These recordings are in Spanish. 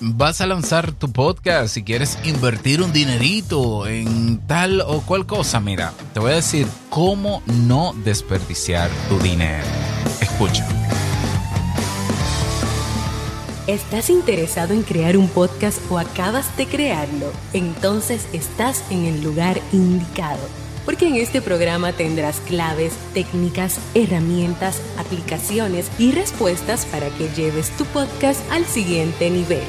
vas a lanzar tu podcast, si quieres invertir un dinerito en tal o cual cosa, mira, te voy a decir cómo no desperdiciar tu dinero. Escucha. ¿Estás interesado en crear un podcast o acabas de crearlo? Entonces estás en el lugar indicado porque en este programa tendrás claves, técnicas, herramientas, aplicaciones y respuestas para que lleves tu podcast al siguiente nivel.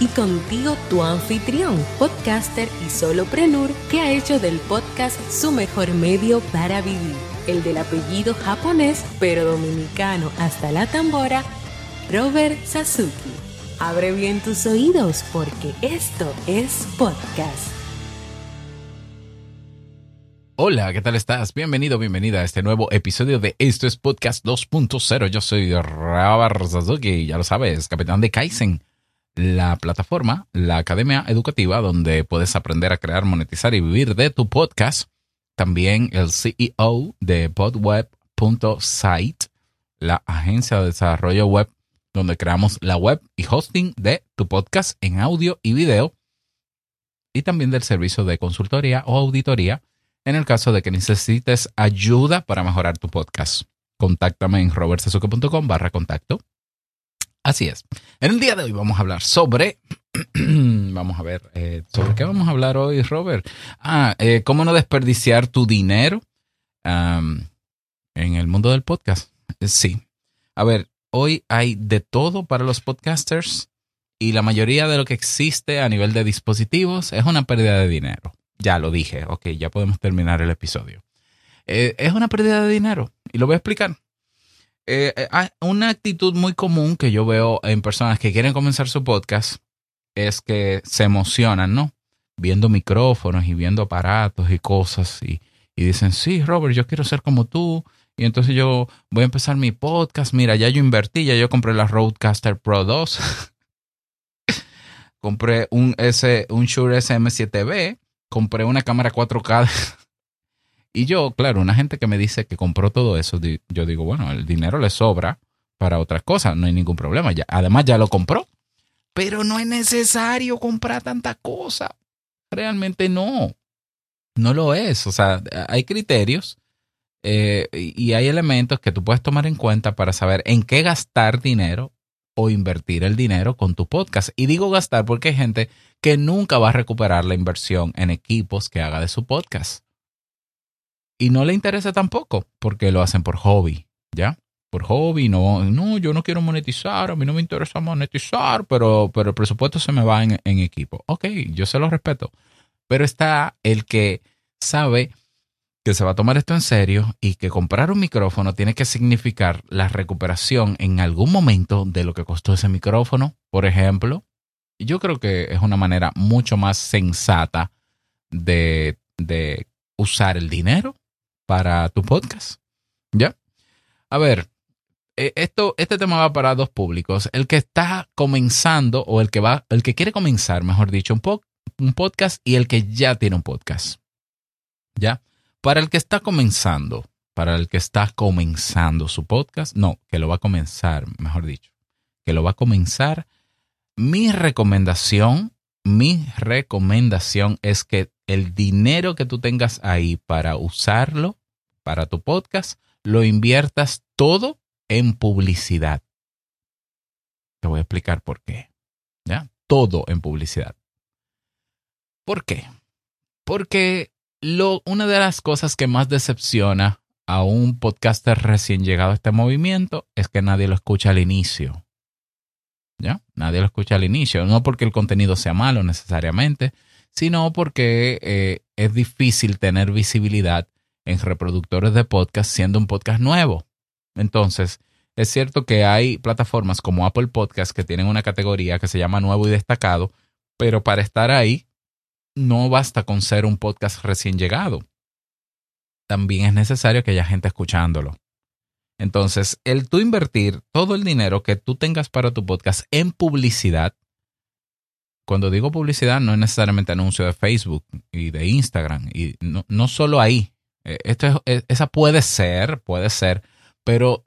Y contigo tu anfitrión, podcaster y soloprenur que ha hecho del podcast su mejor medio para vivir, el del apellido japonés pero dominicano hasta la tambora, Robert Sasuki. Abre bien tus oídos porque esto es podcast. Hola, ¿qué tal estás? Bienvenido, bienvenida a este nuevo episodio de Esto es Podcast 2.0. Yo soy Rabar Suzuki, ya lo sabes, capitán de Kaizen, la plataforma, la academia educativa donde puedes aprender a crear, monetizar y vivir de tu podcast. También el CEO de podweb.site, la agencia de desarrollo web donde creamos la web y hosting de tu podcast en audio y video. Y también del servicio de consultoría o auditoría en el caso de que necesites ayuda para mejorar tu podcast. Contáctame en robertsazuke.com barra contacto. Así es. En el día de hoy vamos a hablar sobre... vamos a ver, eh, ¿sobre qué vamos a hablar hoy, Robert? Ah, eh, cómo no desperdiciar tu dinero en el mundo del podcast. Eh, sí. A ver, hoy hay de todo para los podcasters y la mayoría de lo que existe a nivel de dispositivos es una pérdida de dinero. Ya lo dije, ok, ya podemos terminar el episodio. Es una pérdida de dinero y lo voy a explicar. Eh, eh, una actitud muy común que yo veo en personas que quieren comenzar su podcast es que se emocionan, ¿no? Viendo micrófonos y viendo aparatos y cosas y, y dicen, sí, Robert, yo quiero ser como tú. Y entonces yo voy a empezar mi podcast. Mira, ya yo invertí, ya yo compré la Roadcaster Pro 2. compré un, S, un Shure SM7B compré una cámara 4K. y yo, claro, una gente que me dice que compró todo eso, yo digo, bueno, el dinero le sobra para otras cosas, no hay ningún problema. Ya, además, ya lo compró. Pero no es necesario comprar tanta cosa. Realmente no. No lo es. O sea, hay criterios eh, y hay elementos que tú puedes tomar en cuenta para saber en qué gastar dinero o invertir el dinero con tu podcast. Y digo gastar porque hay gente que nunca va a recuperar la inversión en equipos que haga de su podcast. Y no le interesa tampoco porque lo hacen por hobby, ¿ya? Por hobby, no, no, yo no quiero monetizar, a mí no me interesa monetizar, pero, pero el presupuesto se me va en, en equipo. Ok, yo se lo respeto. Pero está el que sabe que se va a tomar esto en serio y que comprar un micrófono tiene que significar la recuperación en algún momento de lo que costó ese micrófono, por ejemplo. Yo creo que es una manera mucho más sensata de, de usar el dinero para tu podcast. ¿Ya? A ver, e, esto, este tema va para dos públicos. El que está comenzando o el que va, el que quiere comenzar, mejor dicho, un, un podcast y el que ya tiene un podcast. ¿Ya? Para el que está comenzando, para el que está comenzando su podcast, no, que lo va a comenzar, mejor dicho, que lo va a comenzar, mi recomendación, mi recomendación es que el dinero que tú tengas ahí para usarlo para tu podcast, lo inviertas todo en publicidad. Te voy a explicar por qué. ¿Ya? Todo en publicidad. ¿Por qué? Porque lo, una de las cosas que más decepciona a un podcaster recién llegado a este movimiento es que nadie lo escucha al inicio. ¿Ya? Nadie lo escucha al inicio. No porque el contenido sea malo necesariamente, sino porque eh, es difícil tener visibilidad en reproductores de podcast siendo un podcast nuevo. Entonces, es cierto que hay plataformas como Apple Podcast que tienen una categoría que se llama nuevo y destacado, pero para estar ahí no basta con ser un podcast recién llegado. También es necesario que haya gente escuchándolo. Entonces, el tú invertir todo el dinero que tú tengas para tu podcast en publicidad, cuando digo publicidad no es necesariamente anuncio de Facebook y de Instagram, y no, no solo ahí. Eh, esto es, esa puede ser, puede ser, pero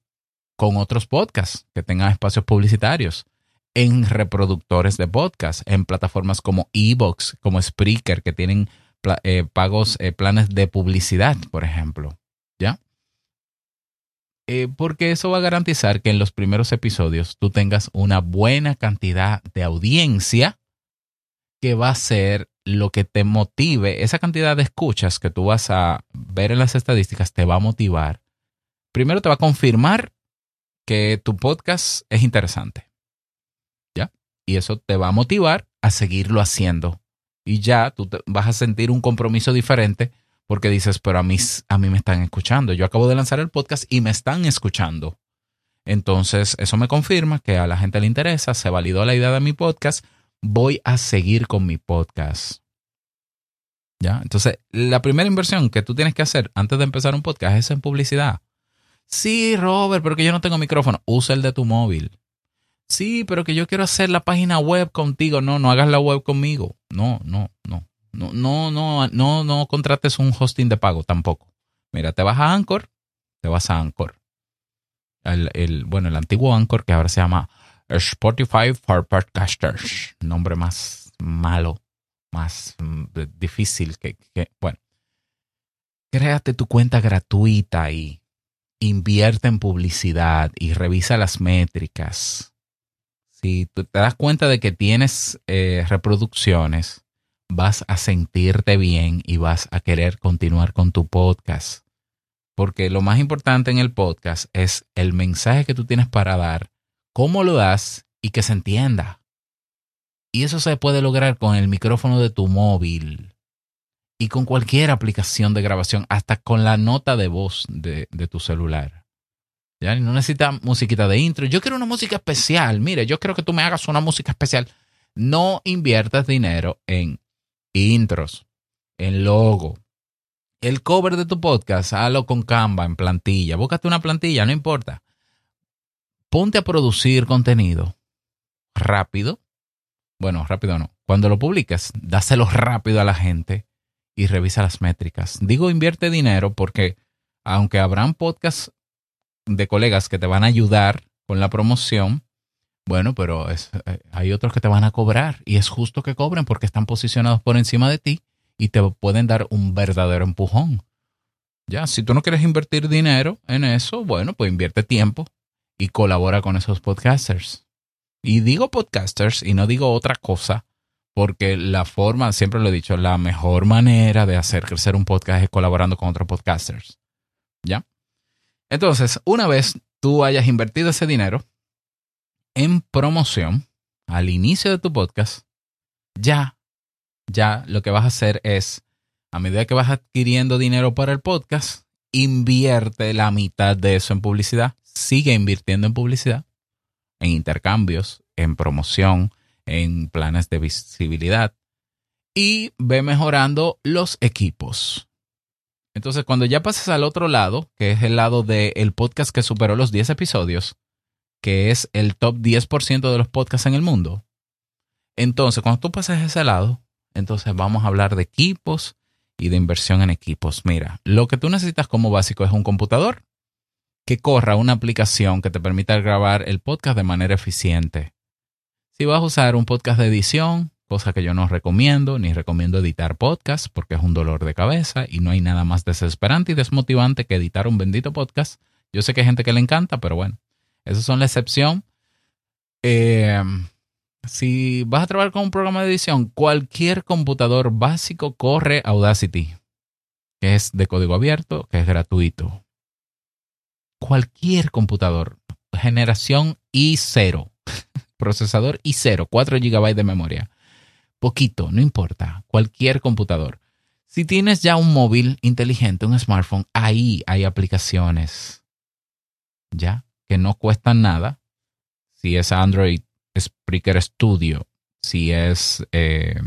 con otros podcasts que tengan espacios publicitarios. en reproductores de podcast, en plataformas como Evox, como Spreaker, que tienen eh, pagos, eh, planes de publicidad, por ejemplo. ¿Ya? Eh, porque eso va a garantizar que en los primeros episodios tú tengas una buena cantidad de audiencia que va a ser lo que te motive. Esa cantidad de escuchas que tú vas a ver en las estadísticas te va a motivar. Primero te va a confirmar que tu podcast es interesante. ¿Ya? Y eso te va a motivar a seguirlo haciendo. Y ya tú vas a sentir un compromiso diferente porque dices, pero a mí, a mí me están escuchando. Yo acabo de lanzar el podcast y me están escuchando. Entonces, eso me confirma que a la gente le interesa, se validó la idea de mi podcast, voy a seguir con mi podcast. ¿Ya? Entonces, la primera inversión que tú tienes que hacer antes de empezar un podcast es en publicidad. Sí, Robert, pero que yo no tengo micrófono. Usa el de tu móvil. Sí, pero que yo quiero hacer la página web contigo. No, no hagas la web conmigo. No, no, no. No, no, no, no, no contrates un hosting de pago tampoco. Mira, te vas a Anchor, te vas a Anchor. El, bueno, el antiguo Anchor que ahora se llama Spotify for Podcasters. Nombre más malo, más mm, difícil que, bueno. Créate tu cuenta gratuita y invierte en publicidad y revisa las métricas. Si te das cuenta de que tienes eh, reproducciones, vas a sentirte bien y vas a querer continuar con tu podcast. Porque lo más importante en el podcast es el mensaje que tú tienes para dar, cómo lo das y que se entienda. Y eso se puede lograr con el micrófono de tu móvil y con cualquier aplicación de grabación, hasta con la nota de voz de, tu celular. ¿Ya? No necesitas musiquita de intro. Yo quiero una música especial. Mire, yo quiero que tú me hagas una música especial. No inviertas dinero en intros, en logo. El cover de tu podcast, hazlo con Canva, en plantilla. Búscate una plantilla, no importa. Ponte a producir contenido rápido. Bueno, rápido no. Cuando lo publicas, dáselo rápido a la gente y revisa las métricas. Digo invierte dinero porque aunque habrán podcasts de colegas que te van a ayudar con la promoción, bueno, pero eh, hay otros que te van a cobrar y es justo que cobren porque están posicionados por encima de ti y te pueden dar un verdadero empujón. Ya, si tú no quieres invertir dinero en eso, bueno, pues invierte tiempo y colabora con esos podcasters. Y digo podcasters y no digo otra cosa porque la forma, siempre lo he dicho, la mejor manera de hacer crecer un podcast es colaborando con otros podcasters. ¿Ya? Entonces, una vez tú hayas invertido ese dinero, en promoción al inicio de tu podcast, ya, ya lo que vas a hacer es, a medida que vas adquiriendo dinero para el podcast, invierte la mitad de eso en publicidad, sigue invirtiendo en publicidad, en intercambios, en promoción, en planes de visibilidad y ve mejorando los equipos. Entonces, cuando ya pases al otro lado, que es el lado del podcast que superó los 10 episodios, que es el top 10% de los podcasts en el mundo. Entonces, cuando tú pases ese lado, entonces vamos a hablar de equipos y de inversión en equipos. Mira, lo que tú necesitas como básico es un computador que corra una aplicación que te permita grabar el podcast de manera eficiente. Si vas a usar un podcast de edición, cosa que yo no recomiendo, ni recomiendo editar podcast porque es un dolor de cabeza y no hay nada más desesperante y desmotivante que editar un bendito podcast. Yo sé que hay gente que le encanta, pero bueno, esas son la excepción. Eh, si vas a trabajar con un programa de edición, cualquier computador básico corre Audacity, que es de código abierto, que es gratuito. Cualquier computador, generación i0, procesador i0, 4 GB de memoria. Poquito, no importa, cualquier computador. Si tienes ya un móvil inteligente, un smartphone, ahí hay aplicaciones. ¿Ya? que no cuestan nada. Si es Android, Spreaker Studio. Si es eh,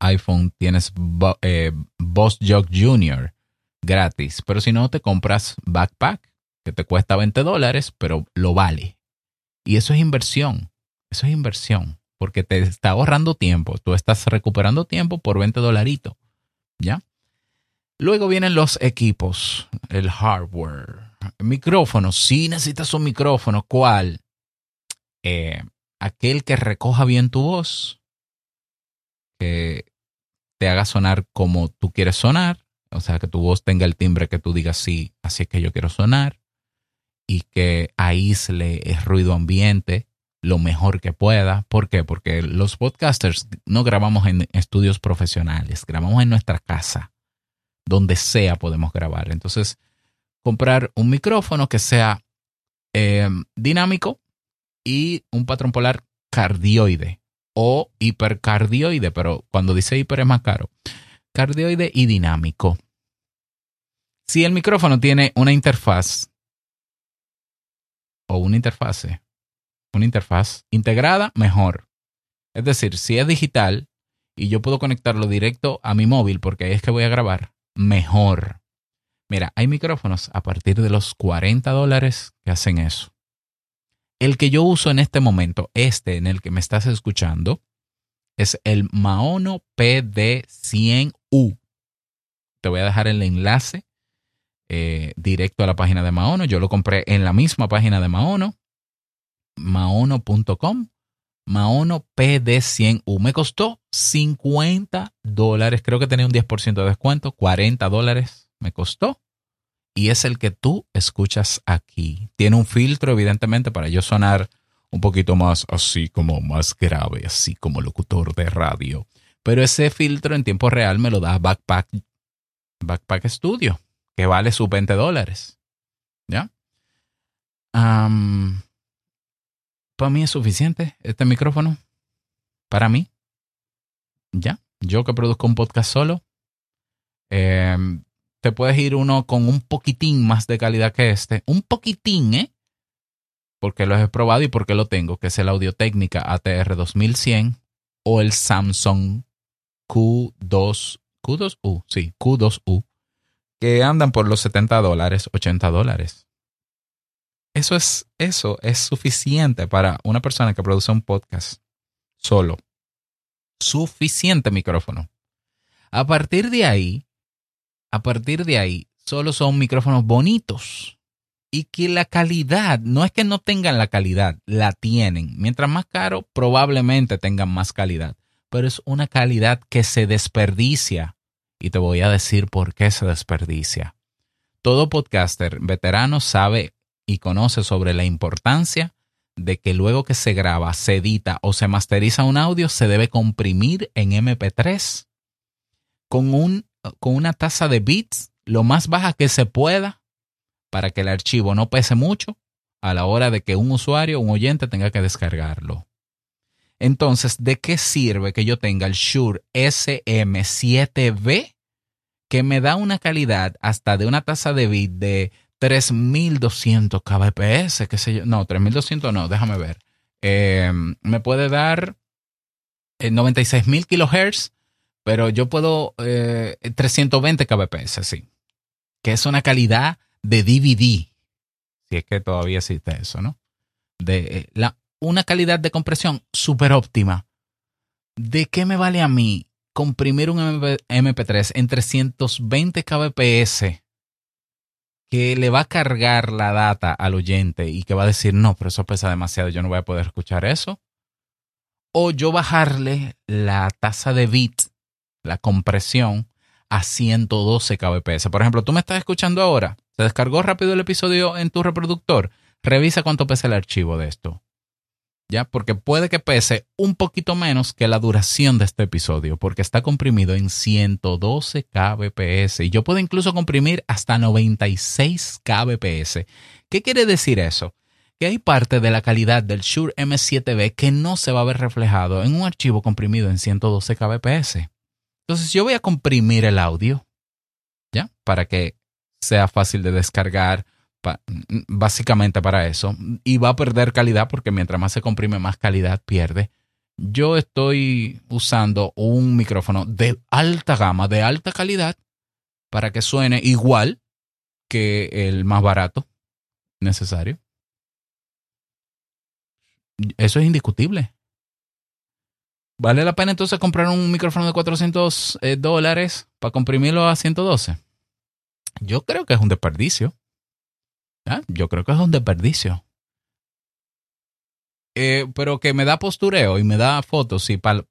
iPhone, tienes eh, Boss Jog Junior gratis. Pero si no, te compras Backpack, que te cuesta 20 dólares, pero lo vale. Y eso es inversión. Eso es inversión. Porque te está ahorrando tiempo. Tú estás recuperando tiempo por 20 dolaritos. ¿Ya? Luego vienen los equipos, el hardware. Micrófono, sí necesitas un micrófono. ¿Cuál? Eh, aquel que recoja bien tu voz, que te haga sonar como tú quieres sonar, o sea, que tu voz tenga el timbre que tú digas, sí, así es que yo quiero sonar, y que aísle el ruido ambiente lo mejor que pueda. ¿Por qué? Porque los podcasters no grabamos en estudios profesionales, grabamos en nuestra casa, donde sea podemos grabar. Entonces, comprar un micrófono que sea eh, dinámico y un patrón polar cardioide o hipercardioide, pero cuando dice hiper es más caro. Cardioide y dinámico. Si el micrófono tiene una interfaz o una interfase, una interfaz integrada, mejor. Es decir, si es digital y yo puedo conectarlo directo a mi móvil porque ahí es que voy a grabar, mejor. Mira, hay micrófonos a partir de los 40 dólares que hacen eso. El que yo uso en este momento, este en el que me estás escuchando, es el Maono PD100U. Te voy a dejar el enlace eh, directo a la página de Maono. Yo lo compré en la misma página de Maono, maono.com. Maono PD100U. Me costó 50 dólares. Creo que tenía un 10% de descuento. 40 dólares me costó y es el que tú escuchas aquí. Tiene un filtro, evidentemente, para yo sonar un poquito más así como más grave, así como locutor de radio. Pero ese filtro en tiempo real me lo da Backpack, Backpack Studio, que vale sus 20 dólares. ¿Ya? para mí es suficiente este micrófono. Para mí. ¿Ya? Yo que produzco un podcast solo. Eh, te puedes ir uno con un poquitín más de calidad que este. Un poquitín, ¿eh? Porque lo he probado y porque lo tengo, que es el Audio Técnica ATR 2100 o el Samsung Q2, Q2U, sí, Q2U, que andan por los 70 dólares, 80 dólares. Eso es, eso es suficiente para una persona que produce un podcast solo. Suficiente micrófono. A partir de ahí, a partir de ahí, solo son micrófonos bonitos. Y que la calidad, no es que no tengan la calidad, la tienen. Mientras más caro, probablemente tengan más calidad. Pero es una calidad que se desperdicia. Y te voy a decir por qué se desperdicia. Todo podcaster veterano sabe y conoce sobre la importancia de que luego que se graba, se edita o se masteriza un audio, se debe comprimir en MP3 con un con una tasa de bits lo más baja que se pueda para que el archivo no pese mucho a la hora de que un usuario, un oyente tenga que descargarlo. Entonces, ¿de qué sirve que yo tenga el Shure SM7B que me da una calidad hasta de una tasa de bit de 3200 kbps, qué sé yo? No, 3200 no, déjame ver. Eh, me puede dar 96.000 eh, kilohertz pero yo puedo 320 eh, kbps, sí. Que es una calidad de DVD. Si es que todavía existe eso, ¿no? De eh, la, una calidad de compresión súper óptima. ¿De qué me vale a mí comprimir un MP3 en 320 kbps que le va a cargar la data al oyente y que va a decir, no, pero eso pesa demasiado, yo no voy a poder escuchar eso? O yo bajarle la tasa de bit la compresión a 112 kbps. Por ejemplo, tú me estás escuchando ahora, se descargó rápido el episodio en tu reproductor, revisa cuánto pesa el archivo de esto. ¿Ya? Porque puede que pese un poquito menos que la duración de este episodio, porque está comprimido en 112 kbps y yo puedo incluso comprimir hasta 96 kbps. ¿Qué quiere decir eso? Que hay parte de la calidad del Shure M7B que no se va a ver reflejado en un archivo comprimido en 112 kbps. Entonces yo voy a comprimir el audio, ¿ya? Para que sea fácil de descargar, básicamente para eso. Y va a perder calidad porque mientras más se comprime, más calidad pierde. Yo estoy usando un micrófono de alta gama, de alta calidad, para que suene igual que el más barato necesario. Eso es indiscutible. ¿Vale la pena entonces comprar un micrófono de 400 eh, dólares para comprimirlo a 112? Yo creo que es un desperdicio. Yo creo que es un desperdicio. eh, pero que me da postureo y me da fotos y para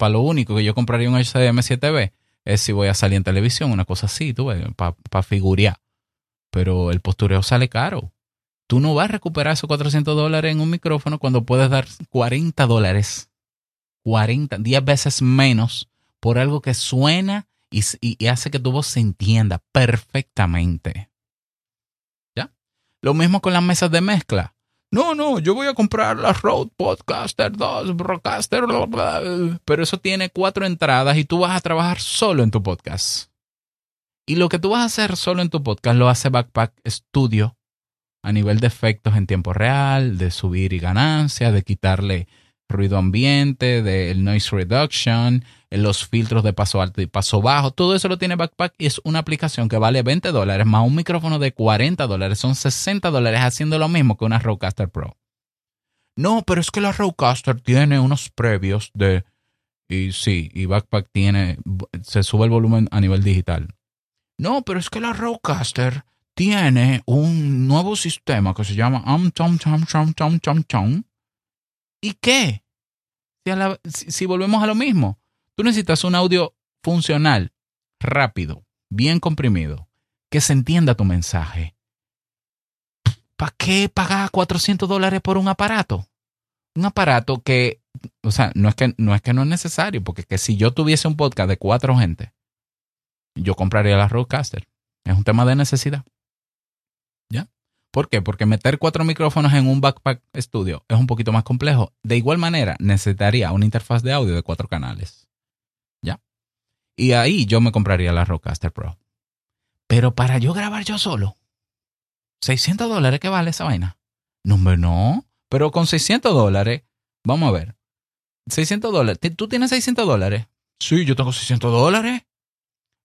lo único que yo compraría un HDM7B es si voy a salir en televisión, una cosa así, tú para pa figurear. Pero el postureo sale caro. Tú no vas a recuperar esos 400 dólares en un micrófono cuando puedes dar 40 dólares. 40, 10 veces menos por algo que suena y hace que tu voz se entienda perfectamente. Lo mismo con las mesas de mezcla. No, no, yo voy a comprar la Rode Podcaster 2, Broadcaster, pero eso tiene cuatro entradas y tú vas a trabajar solo en tu podcast. Y lo que tú vas a hacer solo en tu podcast lo hace Backpack Studio a nivel de efectos en tiempo real, de subir y ganancia, de quitarle ruido ambiente, del noise reduction, los filtros de paso alto y paso bajo. Todo eso lo tiene Backpack y es una aplicación que vale 20 dólares más un micrófono de 40 dólares. Son 60 dólares haciendo lo mismo que una Rodecaster Pro. No, pero es que la Rodecaster tiene unos previos de... Y sí, y Backpack tiene... Se sube el volumen a nivel digital. No, pero es que la Rodecaster tiene un nuevo sistema que se llama Am Tom Tom Tom Tom Tom Tom. ¿Y qué? si volvemos a lo mismo, Tú necesitas un audio funcional, rápido, bien comprimido, que se entienda tu mensaje. ¿Para qué pagar 400 dólares por un aparato? Un aparato que, o sea, no es que no es, que no es necesario, porque que si yo tuviese un podcast de cuatro gente, yo compraría la Rodecaster. Es un tema de necesidad. ¿Ya? ¿Por qué? Porque meter cuatro micrófonos en un backpack studio es un poquito más complejo. De igual manera, necesitaría una interfaz de audio de cuatro canales. Y ahí yo me compraría la Rodecaster Pro. Pero para yo grabar yo solo, 600 dólares, ¿qué vale esa vaina? No, no. Pero con 600 dólares, vamos a ver. 600 dólares. ¿Tú tienes 600 dólares? Sí, yo tengo 600 dólares.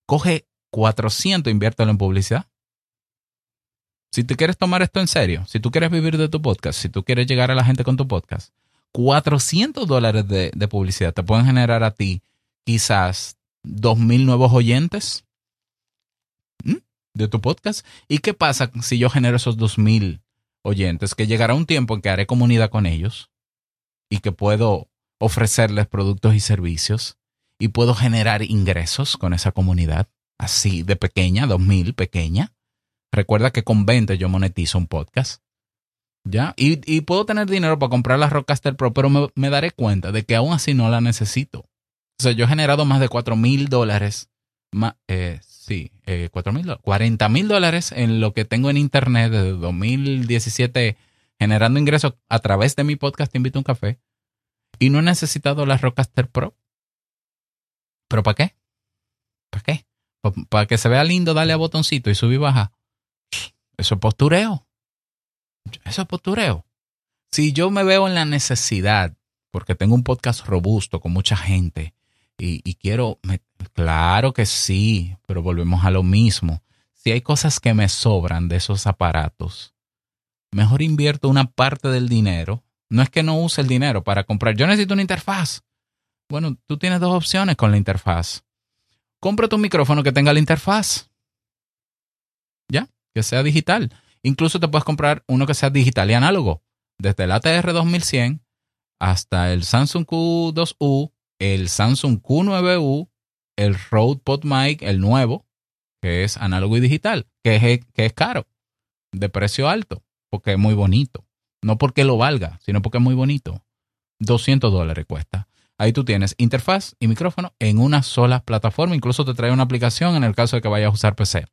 Coge 400, inviértelo en publicidad. Si te quieres tomar esto en serio, si tú quieres vivir de tu podcast, si tú quieres llegar a la gente con tu podcast, 400 dólares de, publicidad te pueden generar a ti quizás dos mil nuevos oyentes de tu podcast. ¿Y qué pasa si yo genero esos dos mil oyentes? Que llegará un tiempo en que haré comunidad con ellos y que puedo ofrecerles productos y servicios y puedo generar ingresos con esa comunidad, así de pequeña, dos mil, pequeña. Recuerda que con 20 yo monetizo un podcast. ¿Ya? Y, puedo tener dinero para comprar la Rockcaster Pro, pero me, daré cuenta de que aún así no la necesito. O sea, yo he generado más de 4 mil dólares. Eh, sí, eh, 4 mil 40 mil dólares en lo que tengo en internet desde 2017 generando ingresos a través de mi podcast Te invito a un café. Y no he necesitado la Rockcaster Pro. ¿Pero para qué? ¿Para qué? Para que se vea lindo, dale a botoncito y subir y baja. Eso es postureo. Eso es postureo. Si yo me veo en la necesidad, porque tengo un podcast robusto con mucha gente, y, quiero, claro que sí, pero volvemos a lo mismo. Si hay cosas que me sobran de esos aparatos, mejor invierto una parte del dinero. No es que no use el dinero para comprar. Yo necesito una interfaz. Bueno, tú tienes dos opciones con la interfaz. Compra tu micrófono que tenga la interfaz. Que sea digital. Incluso te puedes comprar uno que sea digital y análogo. Desde el ATR 2100 hasta el Samsung Q2U el Samsung Q9U, el Rode PodMic, el nuevo, que es análogo y digital, que es, que es caro, de precio alto, porque es muy bonito. No porque lo valga, sino porque es muy bonito. 200 dólares cuesta. Ahí tú tienes interfaz y micrófono en una sola plataforma. Incluso te trae una aplicación en el caso de que vayas a usar PC.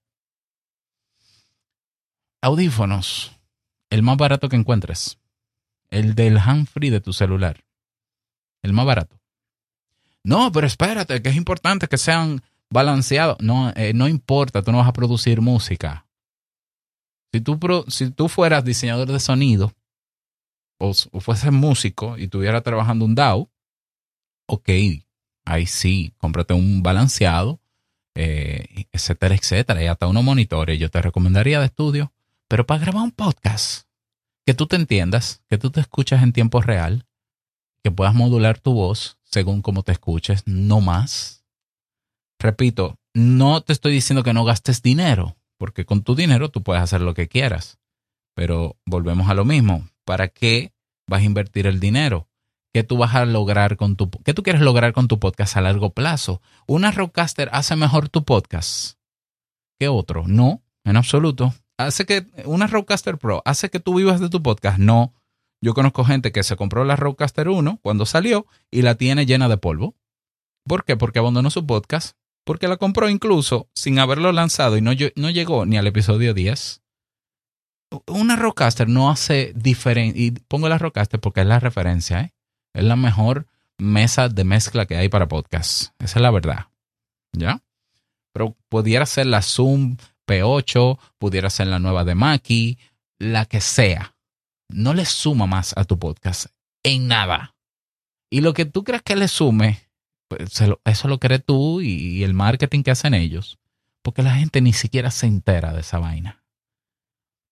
Audífonos. El más barato que encuentres. El del handfree de tu celular. El más barato. No, pero espérate, que es importante que sean balanceados. No, eh, no importa, tú no vas a producir música. Si tú, si tú fueras diseñador de sonido o, fueses músico y estuvieras trabajando un DAO, ok, ahí sí, cómprate un balanceado, eh, etcétera, etcétera, y hasta unos monitores. Yo te recomendaría de estudio, pero para grabar un podcast, que tú te entiendas, que tú te escuchas en tiempo real, que puedas modular tu voz, según cómo te escuches, no más. Repito, no te estoy diciendo que no gastes dinero, porque con tu dinero tú puedes hacer lo que quieras. Pero volvemos a lo mismo. ¿Para qué vas a invertir el dinero? ¿Qué tú vas a lograr con tu qué tú quieres lograr con tu podcast a largo plazo? ¿Una Rockcaster hace mejor tu podcast que otro? No, en absoluto. ¿Hace que una Rockcaster Pro hace que tú vivas de tu podcast? No. Yo conozco gente que se compró la Rockcaster 1 cuando salió y la tiene llena de polvo. ¿Por qué? Porque abandonó su podcast. Porque la compró incluso sin haberlo lanzado y no, no llegó ni al episodio 10 una Rockcaster no hace diferencia. Y pongo la Rockcaster porque es la referencia, ¿eh? Es la mejor mesa de mezcla que hay para podcast. Esa es la verdad. ¿Ya? Pero pudiera ser la Zoom P8, pudiera ser la nueva de Mackie, la que sea. No le suma más a tu podcast. En nada. Y lo que tú creas que le sume, pues eso lo crees tú y el marketing que hacen ellos. Porque la gente ni siquiera se entera de esa vaina.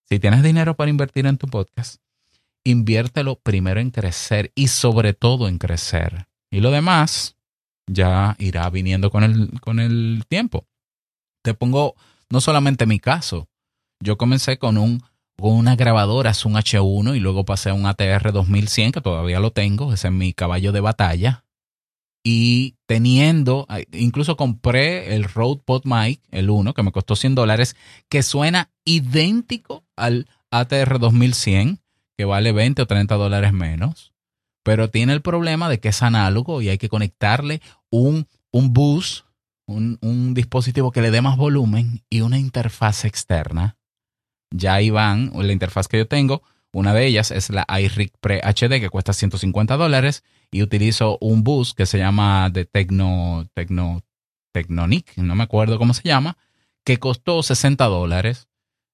Si tienes dinero para invertir en tu podcast, inviértelo primero en crecer y sobre todo en crecer. Y lo demás ya irá viniendo con el, con el tiempo. Te pongo no solamente mi caso. Yo comencé con, un, con una grabadora, un H1 y luego pasé a un ATR 2100 que todavía lo tengo, ese es mi caballo de batalla. Y teniendo, incluso compré el Rode PodMic, el 1, que me costó 100 dólares, que suena idéntico al ATR 2100, que vale 20 o 30 dólares menos, pero tiene el problema de que es análogo y hay que conectarle un, un bus, un, un dispositivo que le dé más volumen y una interfaz externa. Ya ahí van, la interfaz que yo tengo, una de ellas es la iRig Pre HD que cuesta 150 dólares y utilizo un bus que se llama de Tecno, Tecno, Tecnonic, no me acuerdo cómo se llama, que costó 60 dólares.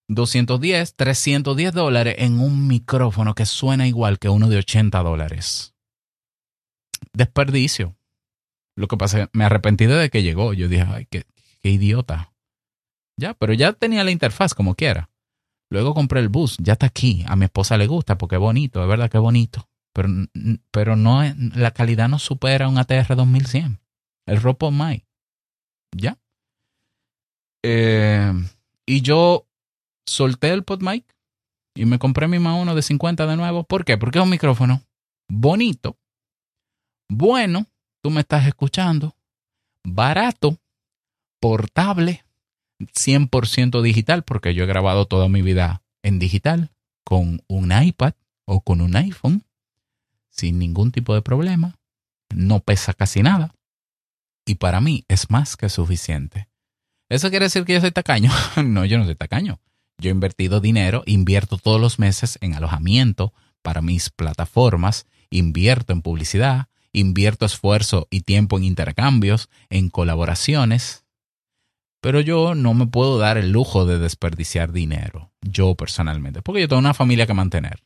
210, 310 dólares en un micrófono que suena igual que uno de 80 dólares. Desperdicio. Lo que pasa es que me arrepentí de que llegó. Yo dije, ay, qué, qué idiota. Ya, pero ya tenía la interfaz como quiera. Luego compré el bus, ya está aquí. A mi esposa le gusta porque es bonito, es verdad que es bonito. Pero, pero no la calidad no supera un ATR 2100. El Ropo Mai. ¿Ya? Eh, y yo solté el PodMic y me compré mi más uno de 50 de nuevo. ¿Por qué? Porque es un micrófono bonito, bueno, tú me estás escuchando, barato, portable, 100% digital, porque yo he grabado toda mi vida en digital, con un iPad o con un iPhone, sin ningún tipo de problema, no pesa casi nada, y para mí es más que suficiente. ¿Eso quiere decir que yo soy tacaño? no, yo no soy tacaño. Yo he invertido dinero, invierto todos los meses en alojamiento para mis plataformas, invierto en publicidad, invierto esfuerzo y tiempo en intercambios, en colaboraciones. Pero yo no me puedo dar el lujo de desperdiciar dinero, yo personalmente, porque yo tengo una familia que mantener.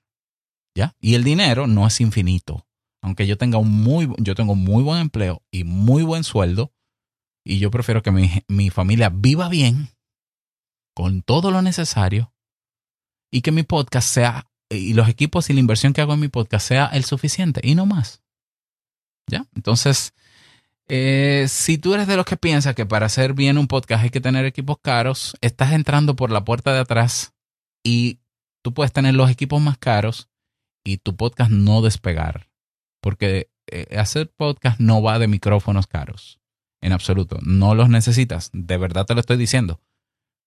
¿Ya? Y el dinero no es infinito. Aunque yo tenga un muy, yo tengo muy buen empleo y muy buen sueldo, y yo prefiero que mi, mi familia viva bien con todo lo necesario y que mi podcast sea, y los equipos y la inversión que hago en mi podcast sea el suficiente y no más. ¿Ya? Entonces, eh, si tú eres de los que piensa que para hacer bien un podcast hay que tener equipos caros, estás entrando por la puerta de atrás y tú puedes tener los equipos más caros y tu podcast no despegar. Porque eh, hacer podcast no va de micrófonos caros. En absoluto. No los necesitas. De verdad te lo estoy diciendo.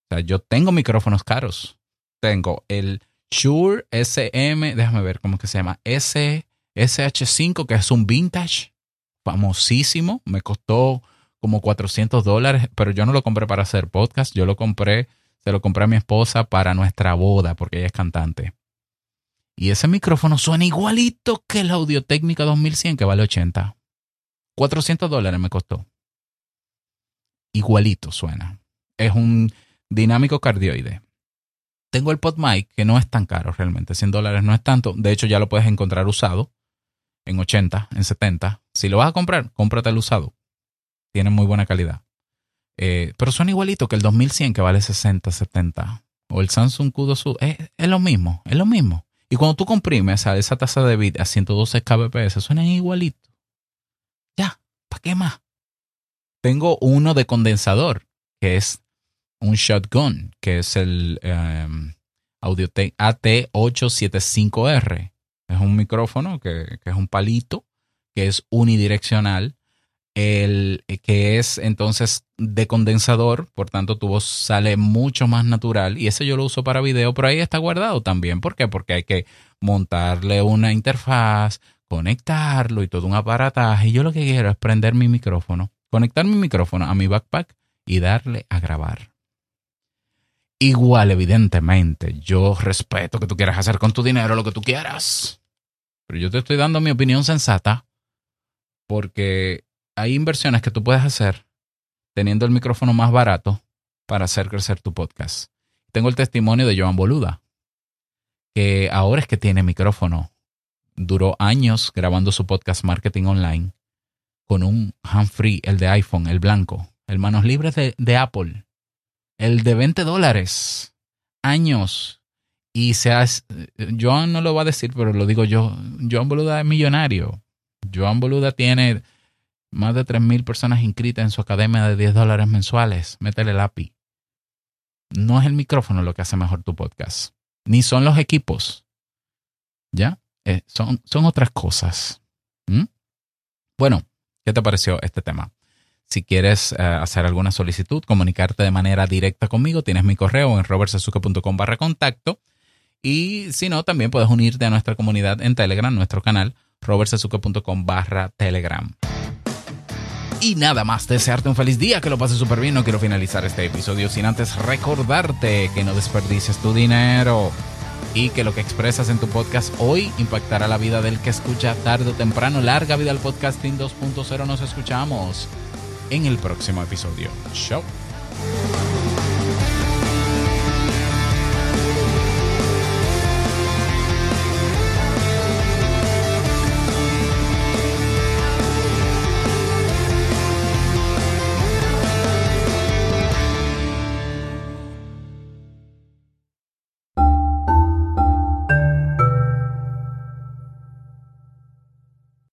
O sea, yo tengo micrófonos caros. Tengo el Shure SM, déjame ver cómo que se llama, S, SH5, que es un vintage, famosísimo. Me costó como 400 dólares, pero yo no lo compré para hacer podcast. Yo lo compré, se lo compré a mi esposa para nuestra boda, porque ella es cantante. Y ese micrófono suena igualito que el Audio Técnica 2100, que vale 80. 400 dólares me costó. Igualito suena. Es un dinámico cardioide. Tengo el PodMic, que no es tan caro realmente, 100 dólares no es tanto. De hecho, ya lo puedes encontrar usado en 80, en 70. Si lo vas a comprar, cómprate el usado. Tiene muy buena calidad. Eh, pero son igualito que el 2100 que vale 60, 70. O el Samsung Q2U. Es, lo mismo, es lo mismo. Y cuando tú comprimes a esa tasa de bit a 112 kbps, suenan igualito. Ya, ¿para qué más? Tengo uno de condensador, que es un shotgun, que es el um, Audiotech AT875R. Es un micrófono que, que es un palito, que es unidireccional, el que es entonces de condensador, por tanto tu voz sale mucho más natural y ese yo lo uso para video, pero ahí está guardado también. ¿Por qué? Porque hay que montarle una interfaz, conectarlo y todo un aparataje. Y yo lo que quiero es prender mi micrófono, conectar mi micrófono a mi backpack y darle a grabar. Igual, evidentemente, yo respeto que tú quieras hacer con tu dinero lo que tú quieras. Pero yo te estoy dando mi opinión sensata porque hay inversiones que tú puedes hacer teniendo el micrófono más barato para hacer crecer tu podcast. Tengo el testimonio de Joan Boluda, que ahora es que tiene micrófono. Duró años grabando su podcast Marketing Online con un hand free, el de iPhone, el blanco, el manos libres de, de Apple el de 20 dólares. Años. Y se hace, Joan no lo va a decir, pero lo digo yo. Joan Boluda es millonario. Joan Boluda tiene más de 3.000 personas inscritas en su academia de 10 dólares mensuales. Métele el API. No es el micrófono lo que hace mejor tu podcast. Ni son los equipos. ¿Ya? Eh, son, son otras cosas. ¿Mm? Bueno, ¿qué te pareció este tema? Si quieres eh, hacer alguna solicitud, comunicarte de manera directa conmigo, tienes mi correo en robertsazuke.com barra contacto. Y si no, también puedes unirte a nuestra comunidad en Telegram, nuestro canal, robertsazuke.com barra Telegram. Y nada más, desearte un feliz día, que lo pases súper bien. No quiero finalizar este episodio sin antes recordarte que no desperdices tu dinero y que lo que expresas en tu podcast hoy impactará la vida del que escucha tarde o temprano. Larga vida al podcasting 2.0, nos escuchamos en el próximo episodio. Chao.